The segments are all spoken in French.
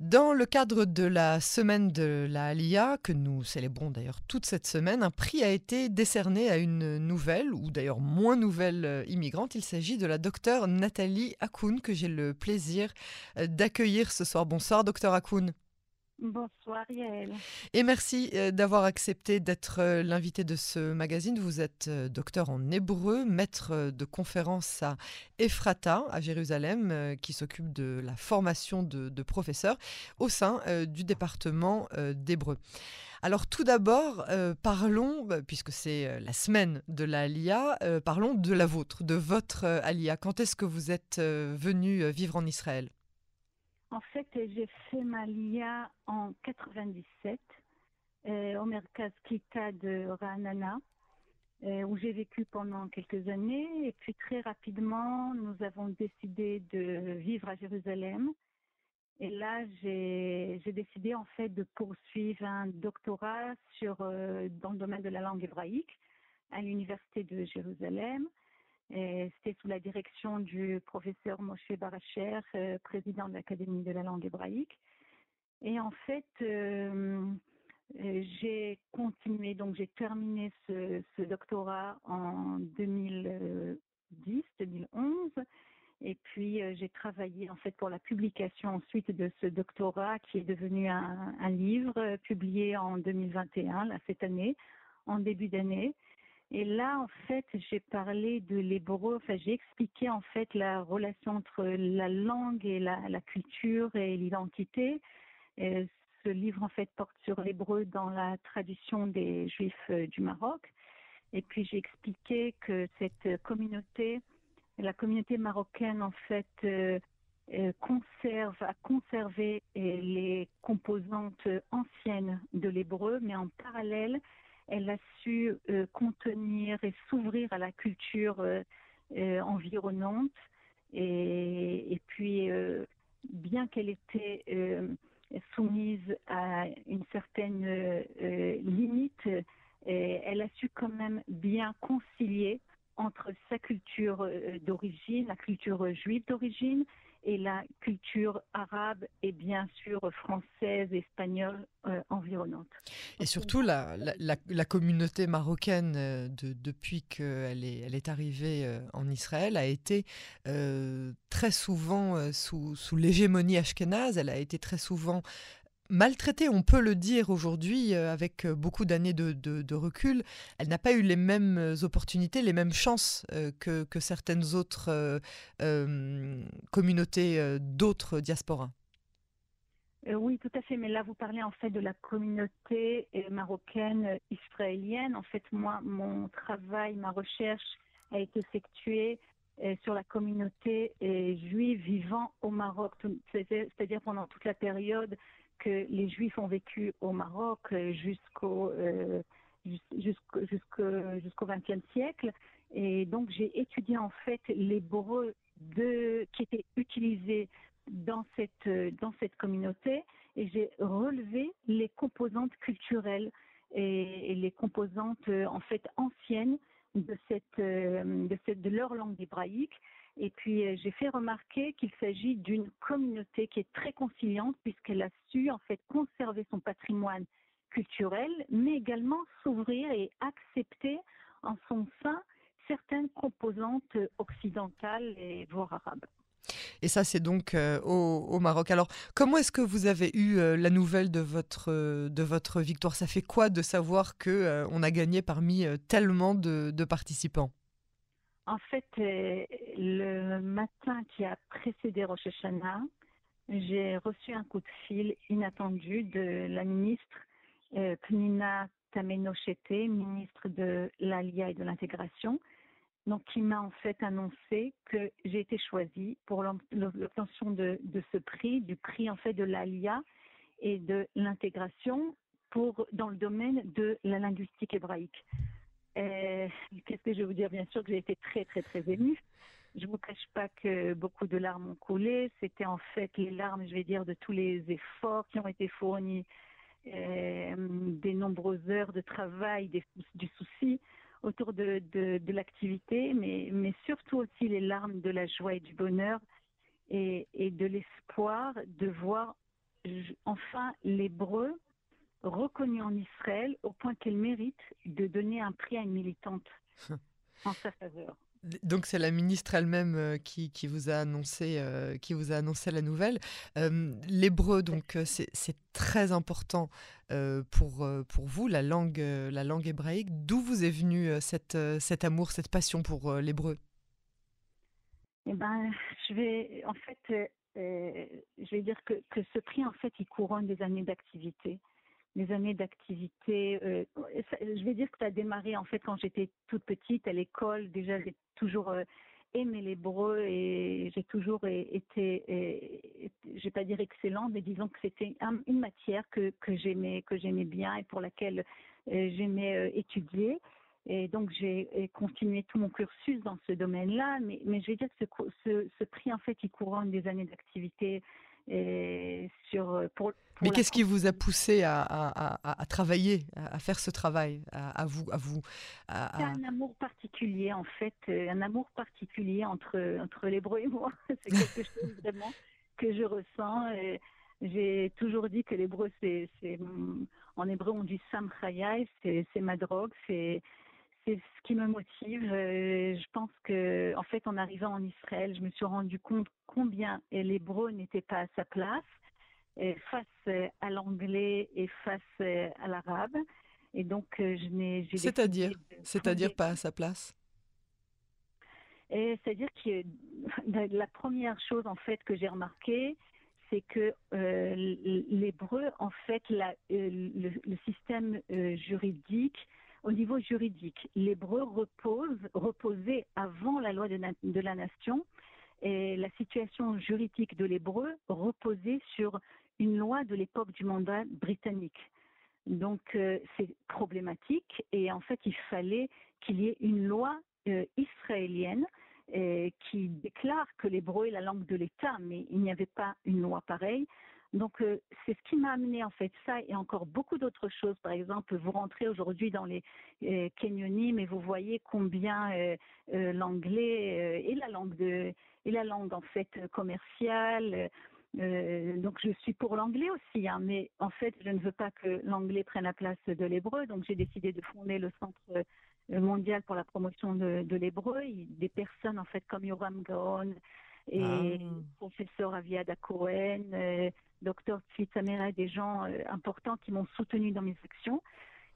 Dans le cadre de la semaine de la Alia, que nous célébrons d'ailleurs toute cette semaine, un prix a été décerné à une nouvelle, ou d'ailleurs moins nouvelle euh, immigrante. Il s'agit de la docteure Nathalie Akoun, que j'ai le plaisir euh, d'accueillir ce soir. Bonsoir, docteur Akoun. Bonsoir Yael. Et merci euh, d'avoir accepté d'être euh, l'invité de ce magazine. Vous êtes euh, docteur en hébreu, maître de conférences à Ephrata, à Jérusalem, qui s'occupe de la formation de, professeurs au sein du département d'hébreu. Alors tout d'abord, parlons, puisque c'est la semaine de la Alia, parlons de la vôtre, de votre Alia. Quand est-ce que vous êtes venu vivre en Israël? En fait, j'ai fait ma LIA en 97 euh, au Merkaz Kita de Ranana, euh, où j'ai vécu pendant quelques années. Et puis très rapidement, nous avons décidé de vivre à Jérusalem. Et là, j'ai décidé en fait de poursuivre un doctorat euh, dans le domaine de la langue hébraïque à l'université de Jérusalem. C'était sous la direction du professeur Moshe Baracher, euh, président de l'Académie de la langue hébraïque. Et en fait, euh, euh, j'ai continué, donc j'ai terminé ce, doctorat en 2010, 2011. Et puis j'ai travaillé en fait pour la publication ensuite de ce doctorat qui est devenu un, livre publié en 2021, là, cette année, en début d'année. Et là, en fait, j'ai parlé de l'hébreu, enfin, j'ai expliqué en fait la relation entre la langue et la, culture et l'identité. Ce livre, en fait, porte sur l'hébreu dans la tradition des Juifs euh, du Maroc. Et puis, j'ai expliqué que cette communauté, la communauté marocaine, en fait, euh, euh, conserve, a conservé les composantes anciennes de l'hébreu, mais en parallèle, elle a su euh, contenir et s'ouvrir à la culture euh, euh, environnante. Et, puis, bien qu'elle était soumise à une certaine limite, elle a su quand même bien concilier entre sa culture d'origine, la culture juive d'origine, et la culture arabe et bien sûr française, espagnole euh, environnante. Et surtout la, communauté marocaine euh, de, depuis qu'elle est, elle est arrivée euh, en Israël a été très souvent sous, sous l'hégémonie ashkénaze, elle a été très souvent maltraitée, on peut le dire aujourd'hui, euh, avec euh, beaucoup d'années de, recul, elle n'a pas eu les mêmes euh, opportunités, les mêmes chances que, certaines autres communautés d'autres diasporas. oui, tout à fait. Mais là, vous parlez en fait de la communauté marocaine israélienne. En fait, moi, mon travail, ma recherche a été effectuée sur la communauté juive vivant au Maroc, c'est-à-dire pendant toute la période que les Juifs ont vécu au Maroc euh, jusqu'au euh, XXe siècle. Et donc j'ai étudié en fait l'hébreu de qui était utilisé dans cette dans cette communauté et j'ai relevé les composantes culturelles et, les composantes en fait anciennes de cette de cette de leur langue hébraïque et puis euh, j'ai fait remarquer qu'il s'agit d'une communauté qui est très conciliante puisqu'elle a su en fait conserver son patrimoine culturel, mais également s'ouvrir et accepter en son sein certaines composantes occidentales et voire arabes. Et ça, c'est donc euh, au, Maroc. Alors, comment est-ce que vous avez eu euh, la nouvelle de votre, de votre victoire? Ça fait quoi de savoir que on a gagné parmi tellement de participants? En fait, euh, le matin qui a précédé Rosh Hashanah, j'ai reçu un coup de fil inattendu de la ministre euh, Pnina Tamenochete, ministre de l'Alia et de l'intégration, donc qui m'a en fait annoncé que j'ai été choisie pour l'obtention de, ce prix, du prix en fait de l'Alia et de l'intégration pour dans le domaine de la linguistique hébraïque. Euh, qu'est-ce que je vais vous dire? Bien sûr que j'ai été très, très, très émue. Je ne vous cache pas que beaucoup de larmes ont coulé. C'était en fait les larmes, je vais dire, de tous les efforts qui ont été fournis, euh, des nombreuses heures de travail, des, du souci autour de, de, de l'activité, mais, mais surtout aussi les larmes de la joie et du bonheur et, et de l'espoir de voir enfin l'hébreu reconnu en Israël au point qu'elle mérite de donner un prix à une militante en sa faveur. Donc c'est la ministre elle-même euh, qui, vous a annoncé euh, qui vous a annoncé la nouvelle. Euh, l'hébreu donc c'est très important pour pour vous la langue la langue hébraïque. D'où vous est venu cette cet amour cette passion pour l'hébreu Eh ben je vais en fait je vais dire que, que ce prix en fait il couronne des années d'activité des années d'activité. Euh, je vais dire que ça a démarré en fait quand j'étais toute petite à l'école. Déjà, j'ai toujours euh, aimé l'hébreu et j'ai toujours été, je je vais pas dire excellente, mais disons que c'était une matière que, j'aimais que j'aimais bien et pour laquelle euh, j'aimais étudier. Et donc j'ai continué tout mon cursus dans ce domaine-là, mais, je vais dire que ce, ce prix en fait il couronne des années d'activité et sur, pour, Mais qu'est-ce qui vous a poussé à, à, à, travailler, à faire ce travail, à, vous, à vous C'est un amour particulier en fait, euh, un amour particulier entre entre l'hébreu et moi. c'est quelque chose vraiment que je ressens. J'ai toujours dit que l'hébreu, c'est, en hébreu on dit sam c'est, c'est ma drogue, c'est c'est ce qui me motive. Euh, je pense que, en fait, en arrivant en Israël, je me suis rendu compte combien l'hébreu n'était pas à sa place face à l'anglais et face à l'arabe. Et donc, euh, je n'ai. C'est-à-dire, c'est-à-dire pas à sa place? C'est-à-dire que la première chose en fait que j'ai remarqué, c'est que euh, l'hébreu, en fait, la, le, le, système juridique au niveau juridique, l'hébreu repose, reposait avant la loi de, la nation et la situation juridique de l'hébreu reposait sur une loi de l'époque du mandat britannique. Donc euh, c'est problématique et en fait il fallait qu'il y ait une loi euh, israélienne euh, qui déclare que l'hébreu est la langue de l'État, mais il n'y avait pas une loi pareille. Donc euh, c'est ce qui m'a amené en fait ça et encore beaucoup d'autres choses. Par exemple, vous rentrez aujourd'hui dans les euh, et vous voyez combien euh, euh, l'anglais est la langue de la langue en fait commerciale. donc je suis pour l'anglais aussi, hein, mais en fait je ne veux pas que l'anglais prenne la place de l'hébreu. Donc j'ai décidé de fonder le centre mondial pour la promotion de, de l'hébreu. Des personnes en fait comme Yoram Gaon et ah. professeur Aviada Cohen, docteur Tzvitsamera, des gens euh, importants qui m'ont soutenu dans mes actions.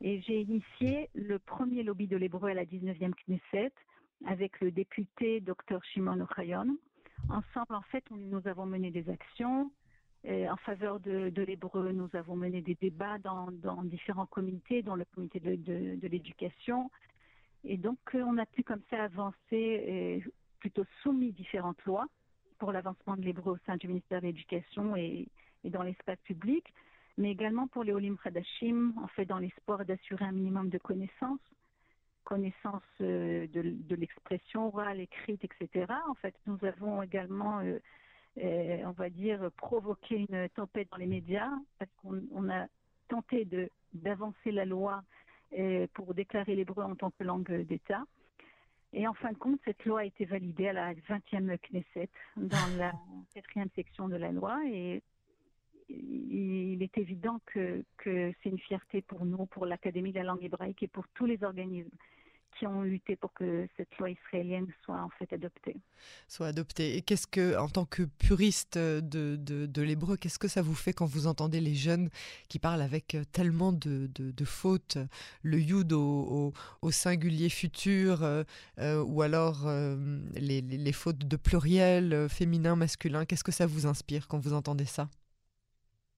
Et j'ai initié le premier lobby de l'hébreu à la 19e Knesset avec le député docteur Shimon Ochayon. Ensemble, en fait, nous avons mené des actions. en faveur de, l'hébreu, nous avons mené des débats dans, différents comités, dont le comité de, l'éducation. Et donc, euh, on a pu comme ça avancer, plutôt soumis différentes lois pour l'avancement de l'hébreu au sein du ministère de l'Éducation et, dans l'espace public, mais également pour les Olim Khadashim, en fait dans l'espoir d'assurer un minimum de connaissances, connaissances euh, de, l'expression orale, écrite, etc. En fait, nous avons également, euh, euh, on va dire, provoqué une tempête dans les médias parce qu'on a tenté de d'avancer la loi pour déclarer l'hébreu en tant que langue d'État. Et en fin de compte, cette loi a été validée à la 20e Knesset dans la quatrième section de la loi. Et il est évident que, que c'est une fierté pour nous, pour l'Académie de la langue hébraïque et pour tous les organismes qui ont lutté pour que cette loi israélienne soit en fait adoptée. Soit adoptée. Et qu'est-ce que, en tant que puriste de, de, de l'hébreu, qu'est-ce que ça vous fait quand vous entendez les jeunes qui parlent avec tellement de, de fautes, le yud au, au, singulier futur, euh, euh, ou alors euh, les, les, les, fautes de pluriel, féminin, masculin, qu'est-ce que ça vous inspire quand vous entendez ça?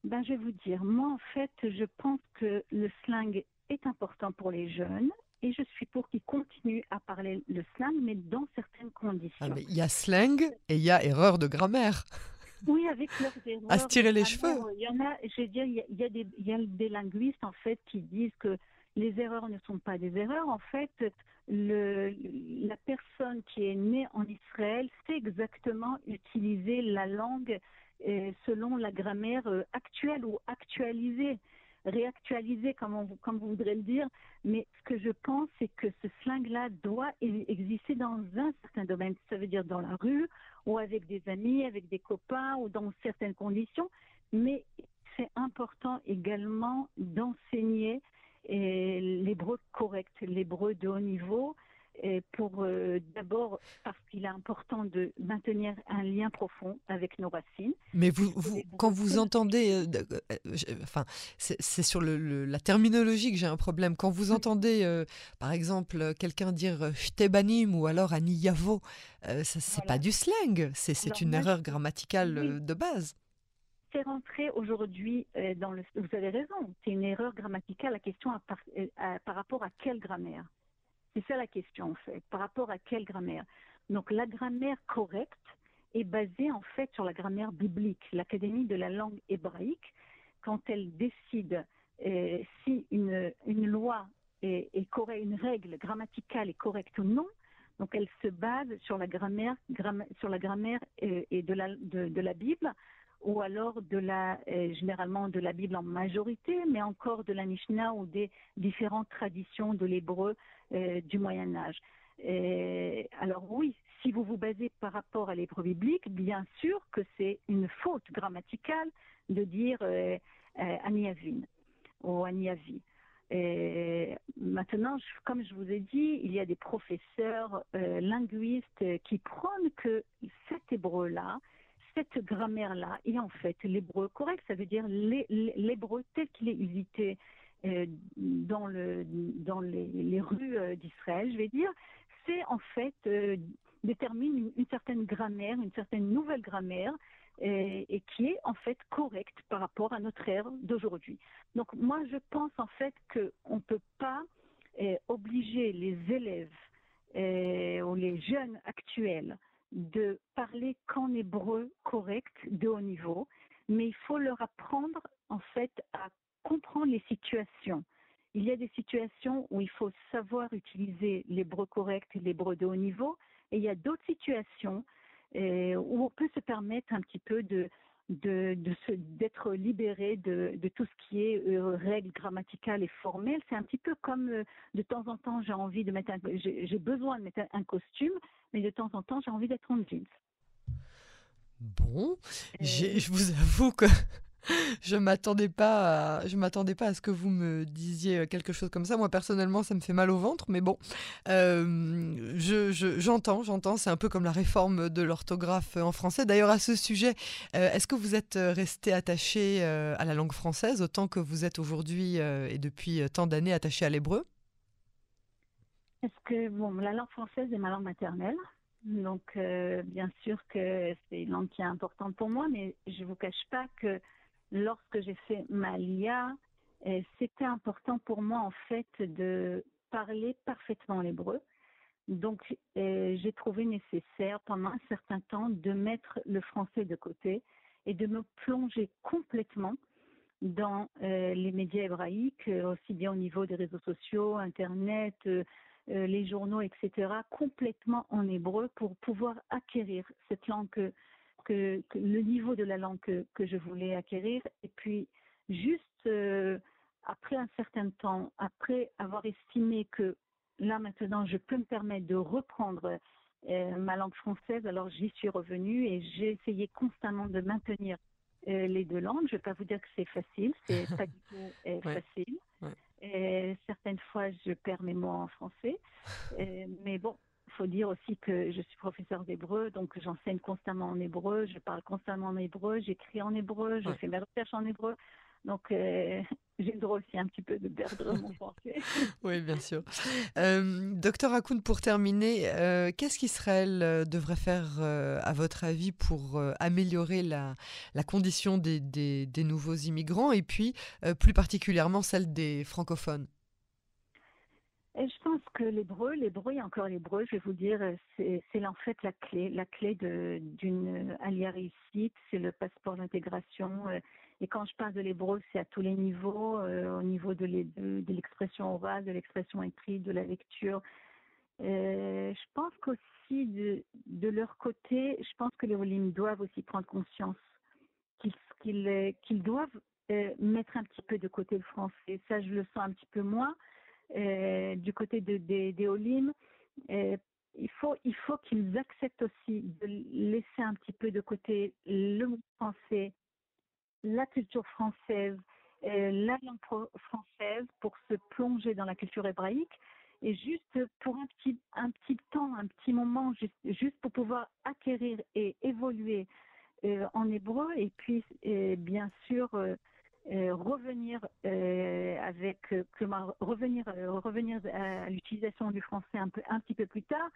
Ben, Je vais vous dire, moi en fait, je pense que le slang est important pour les jeunes et je suis pour qu'ils continuent à parler le slang, mais dans certaines conditions. Ah, il y a slang et il y a erreur de grammaire. Oui, avec leurs erreurs. À se tirer les cheveux. Il y en a, je veux dire, il y a, des, il y a des linguistes en fait qui disent que les erreurs ne sont pas des erreurs. En fait, le, la personne qui est née en Israël sait exactement utiliser la langue selon la grammaire euh, actuelle ou actualisée, réactualisée comme, comme vous voudrez le dire. Mais ce que je pense, c'est que ce slang-là doit e-, exister dans un certain domaine. Ça veut dire dans la rue ou avec des amis, avec des copains ou dans certaines conditions. Mais c'est important également d'enseigner l'hébreu correct, l'hébreu de haut niveau, pour euh, d'abord parce qu'il est important de maintenir un lien profond avec nos racines. Mais vous, vous quand vous entendez, euh, euh, enfin, c'est sur le, la terminologie que j'ai un problème. Quand vous entendez, par exemple, quelqu'un dire shtebanim ou alors aniyavo, c'est pas du slang, c'est une erreur grammaticale de base. C'est rentré aujourd'hui dans le. Vous avez raison, c'est une erreur grammaticale. La question par rapport à quelle grammaire? C'est ça la question en fait. Par rapport à quelle grammaire? Donc la grammaire correcte est basée en fait sur la grammaire biblique. L'Académie de la langue hébraïque, quand elle décide euh, si une, loi est, correcte, une règle grammaticale est correcte ou non, donc elle se base sur la grammaire, sur la grammaire euh, de, la, de la Bible ou alors euh, généralement de la Bible en majorité, mais encore de la Mishnah ou des différentes traditions de l'hébreu euh, du Moyen Âge. alors oui, si vous vous basez par rapport à l'hébreu biblique, bien sûr que c'est une faute grammaticale de dire euh, euh ou aniavi. maintenant, comme je vous ai dit, il y a des professeurs linguistes qui prônent que cet hébreu-là, cette grammaire-là est en fait l'hébreu correct, ça veut dire l'hébreu tel qu'il est usité euh, dans, le, dans les, rues euh, d'Israël, je vais dire, c'est en fait euh, détermine une, certaine grammaire, une certaine nouvelle grammaire, et, qui est en fait correcte par rapport à notre ère d'aujourd'hui. Donc moi, je pense en fait qu'on ne peut pas obliger les élèves ou les jeunes actuels de parler qu'en hébreu correct de haut niveau, mais il faut leur apprendre en fait à comprendre les situations. Il y a des situations où il faut savoir utiliser l'hébreu correct et l'hébreu de haut niveau, et il y a d'autres situations euh, où on peut se permettre un petit peu d'être libéré de, tout ce qui est euh, règles grammaticales et formelles. C'est un petit peu comme euh, de temps en temps j'ai envie de mettre j'ai besoin de mettre un costume, mais de temps en temps j'ai envie d'être en jeans. Bon, je vous avoue que je m'attendais pas à, je m'attendais pas à ce que vous me disiez quelque chose comme ça. Moi personnellement, ça me fait mal au ventre, mais bon, euh, j'entends, j'entends. C'est un peu comme la réforme de l'orthographe en français. D'ailleurs, à ce sujet, euh, est-ce que vous êtes resté attaché euh, à la langue française autant que vous êtes aujourd'hui et depuis tant d'années attaché à l'hébreu? Est-ce que bon, la langue française est ma langue maternelle. Donc, bien sûr que c'est une langue qui est importante pour moi, mais je ne vous cache pas que lorsque j'ai fait ma LIA, euh, c'était important pour moi en fait de parler parfaitement l'hébreu. Donc euh, j'ai trouvé nécessaire pendant un certain temps de mettre le français de côté et de me plonger complètement dans euh, les médias hébraïques, aussi bien au niveau des réseaux sociaux, Internet, les journaux, etc., complètement en hébreu pour pouvoir acquérir cette langue que, le niveau de la langue que, je voulais acquérir. Et puis, juste euh, après un certain temps, après avoir estimé que là maintenant, je peux me permettre de reprendre euh, ma langue française, alors j'y suis revenue et j'ai essayé constamment de maintenir euh, les deux langues. Je ne vais pas vous dire que c'est facile, c'est pas du tout facile. Et certaines fois, je perds mes mots en français. mais bon, faut dire aussi que je suis professeur d'hébreu, donc j'enseigne constamment en hébreu, je parle constamment en hébreu, j'écris en hébreu, je fais mes recherches en hébreu. Donc, euh, j'ai le droit aussi un petit peu de perdre mon français. oui, bien sûr. Euh, docteur Akoun, pour terminer, euh, qu'est-ce qu'Israël devrait faire, à votre avis, pour améliorer la, la condition des, des, des, nouveaux immigrants et puis plus particulièrement celle des francophones? Et je pense que l'hébreu, l'hébreu et encore l'hébreu, je vais vous dire, c'est en fait la clé, la clé d'une alliée réussite, c'est le passeport d'intégration. Euh, et quand je parle de l'hébreu, c'est à tous les niveaux, euh, au niveau de l'expression orale, de l'expression écrite, de la lecture. Euh, je pense qu'aussi de, leur côté, je pense que les Olim doivent aussi prendre conscience qu'ils qu'ils doivent mettre un petit peu de côté le français. Ça, je le sens un petit peu moins. Euh, du côté de, des Olim, euh, il faut qu'ils acceptent aussi de laisser un petit peu de côté le français, la culture française, la langue française pour se plonger dans la culture hébraïque. Et juste pour un petit, un petit temps, un petit moment, juste, pour pouvoir acquérir et évoluer euh, en hébreu et puis bien sûr euh, euh, revenir avec revenir revenir à l'utilisation du français un peu un petit peu plus tard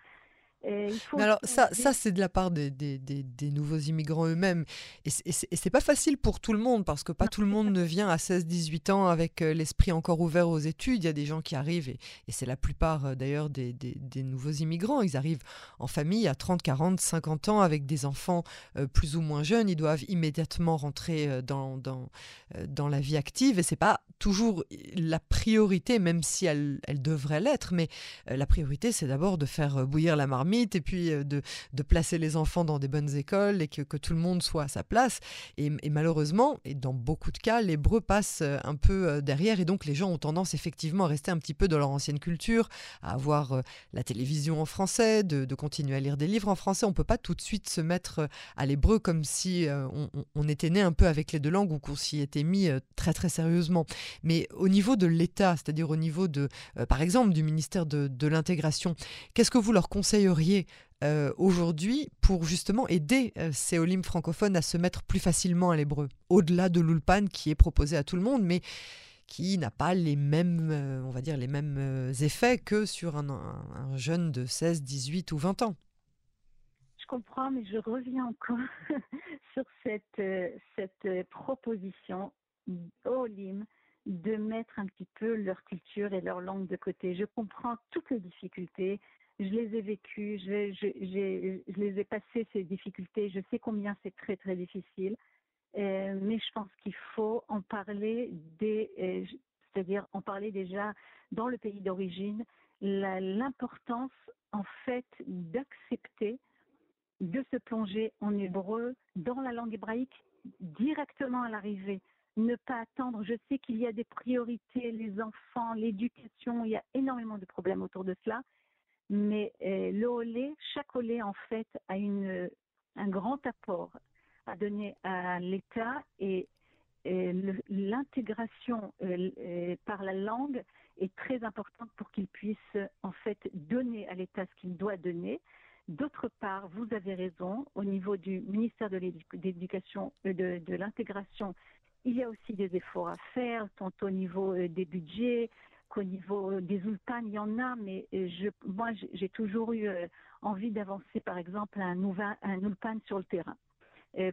alors ça, ça c'est de la part des, des, des, nouveaux immigrants eux-mêmes. Et c'est pas facile pour tout le monde, parce que pas tout le monde ne vient à 16-18 ans avec euh, l'esprit encore ouvert aux études. Il y a des gens qui arrivent, et, et c'est la plupart euh, d'ailleurs des, nouveaux immigrants. Ils arrivent en famille à 30, 40, 50 ans avec des enfants euh, plus ou moins jeunes. Ils doivent immédiatement rentrer dans, dans, dans la vie active. Et c'est pas toujours la priorité, même si elle, elle devrait l'être. Mais la priorité, c'est d'abord de faire bouillir la marmite et puis euh, de, placer les enfants dans des bonnes écoles et que, tout le monde soit à sa place. Et, malheureusement, et dans beaucoup de cas, l'hébreu passe euh, un peu euh, derrière et donc les gens ont tendance effectivement à rester un petit peu dans leur ancienne culture, à avoir la télévision en français, de, continuer à lire des livres en français. On peut pas tout de suite se mettre à l'hébreu comme si on, était né un peu avec les deux langues ou qu'on s'y était mis très très sérieusement. Mais au niveau de l'État, c'est-à-dire au niveau de, par exemple, du ministère de, de l'intégration, qu'est-ce que vous leur conseilleriez euh, aujourd'hui pour justement aider euh, ces Olim francophones à se mettre plus facilement à l'hébreu, au-delà de l'ulpan qui est proposé à tout le monde, mais qui n'a pas les mêmes, euh, on va dire, les mêmes effets que sur un, jeune de 16, 18 ou 20 ans. Je comprends, mais je reviens encore sur cette, cette proposition Olim de mettre un petit peu leur culture et leur langue de côté. Je comprends toutes les difficultés, je les ai vécues, je, les ai passées ces difficultés, je sais combien c'est très très difficile, euh, mais je pense qu'il faut en parler des, euh, c'est-à-dire en parler déjà dans le pays d'origine, l'importance en fait d'accepter de se plonger en hébreu dans la langue hébraïque directement à l'arrivée. Ne pas attendre. Je sais qu'il y a des priorités, les enfants, l'éducation, il y a énormément de problèmes autour de cela. Mais euh, chaque olé en fait a une, un grand apport à donner à l'État et, l'intégration euh, euh, par la langue est très importante pour qu'il puisse en fait donner à l'État ce qu'il doit donner. D'autre part, vous avez raison, au niveau du ministère de l'Éducation, de, de l'intégration, il y a aussi des efforts à faire, tant au niveau des budgets, qu'au niveau euh, des ulpan, il y en a, mais euh, je, moi, j'ai toujours eu euh, envie d'avancer, par exemple, un, un ulpan sur le terrain.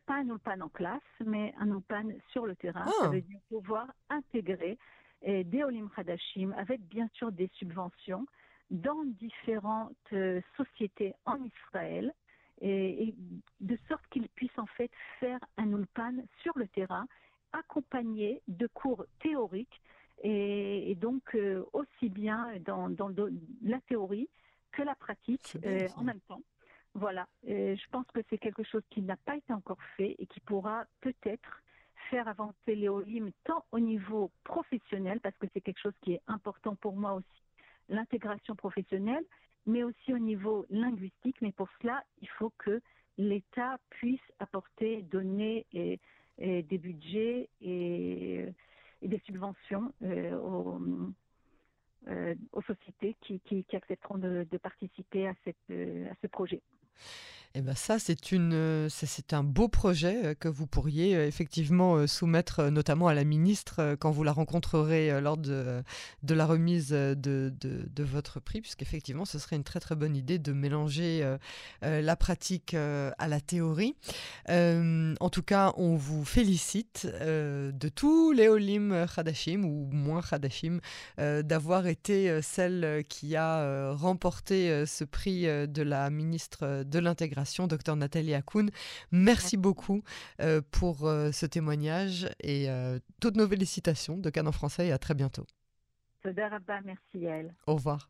pas un ulpan en classe, mais un ulpan sur le terrain. Ça ah. veut dire pouvoir intégrer des Olim Hadashim avec bien sûr des subventions dans différentes sociétés en Israël et, de sorte qu'ils puissent en fait faire un ulpan sur le terrain accompagné de cours théoriques et, donc euh, aussi bien dans, dans la théorie que la pratique euh, en même temps. Voilà, je pense que c'est quelque chose qui n'a pas été encore fait et qui pourra peut-être faire avancer l'éolim tant au niveau professionnel, parce que c'est quelque chose qui est important pour moi aussi, l'intégration professionnelle, mais aussi au niveau linguistique. Mais pour cela, il faut que l'État puisse apporter, donner et, des budgets et et des subventions euh, aux, euh, aux, sociétés qui, qui, qui accepteront de, de, participer à, cette, euh, à ce projet. Eh ben ça, c'est euh, un beau projet euh, que vous pourriez euh, effectivement soumettre notamment à la ministre quand vous la rencontrerez lors de, la remise de, votre prix, puisqu'effectivement, ce serait une très très bonne idée de mélanger la pratique à la théorie. en tout cas, on vous félicite de tous les Olim Khadashim, ou moins Khadashim, d'avoir été celle qui a remporté ce prix de la ministre de l'intégration docteur Nathalie Akoun. Merci beaucoup euh, pour euh, ce témoignage et euh, toutes nos félicitations de Canon français et à très bientôt. Merci elle. Au revoir.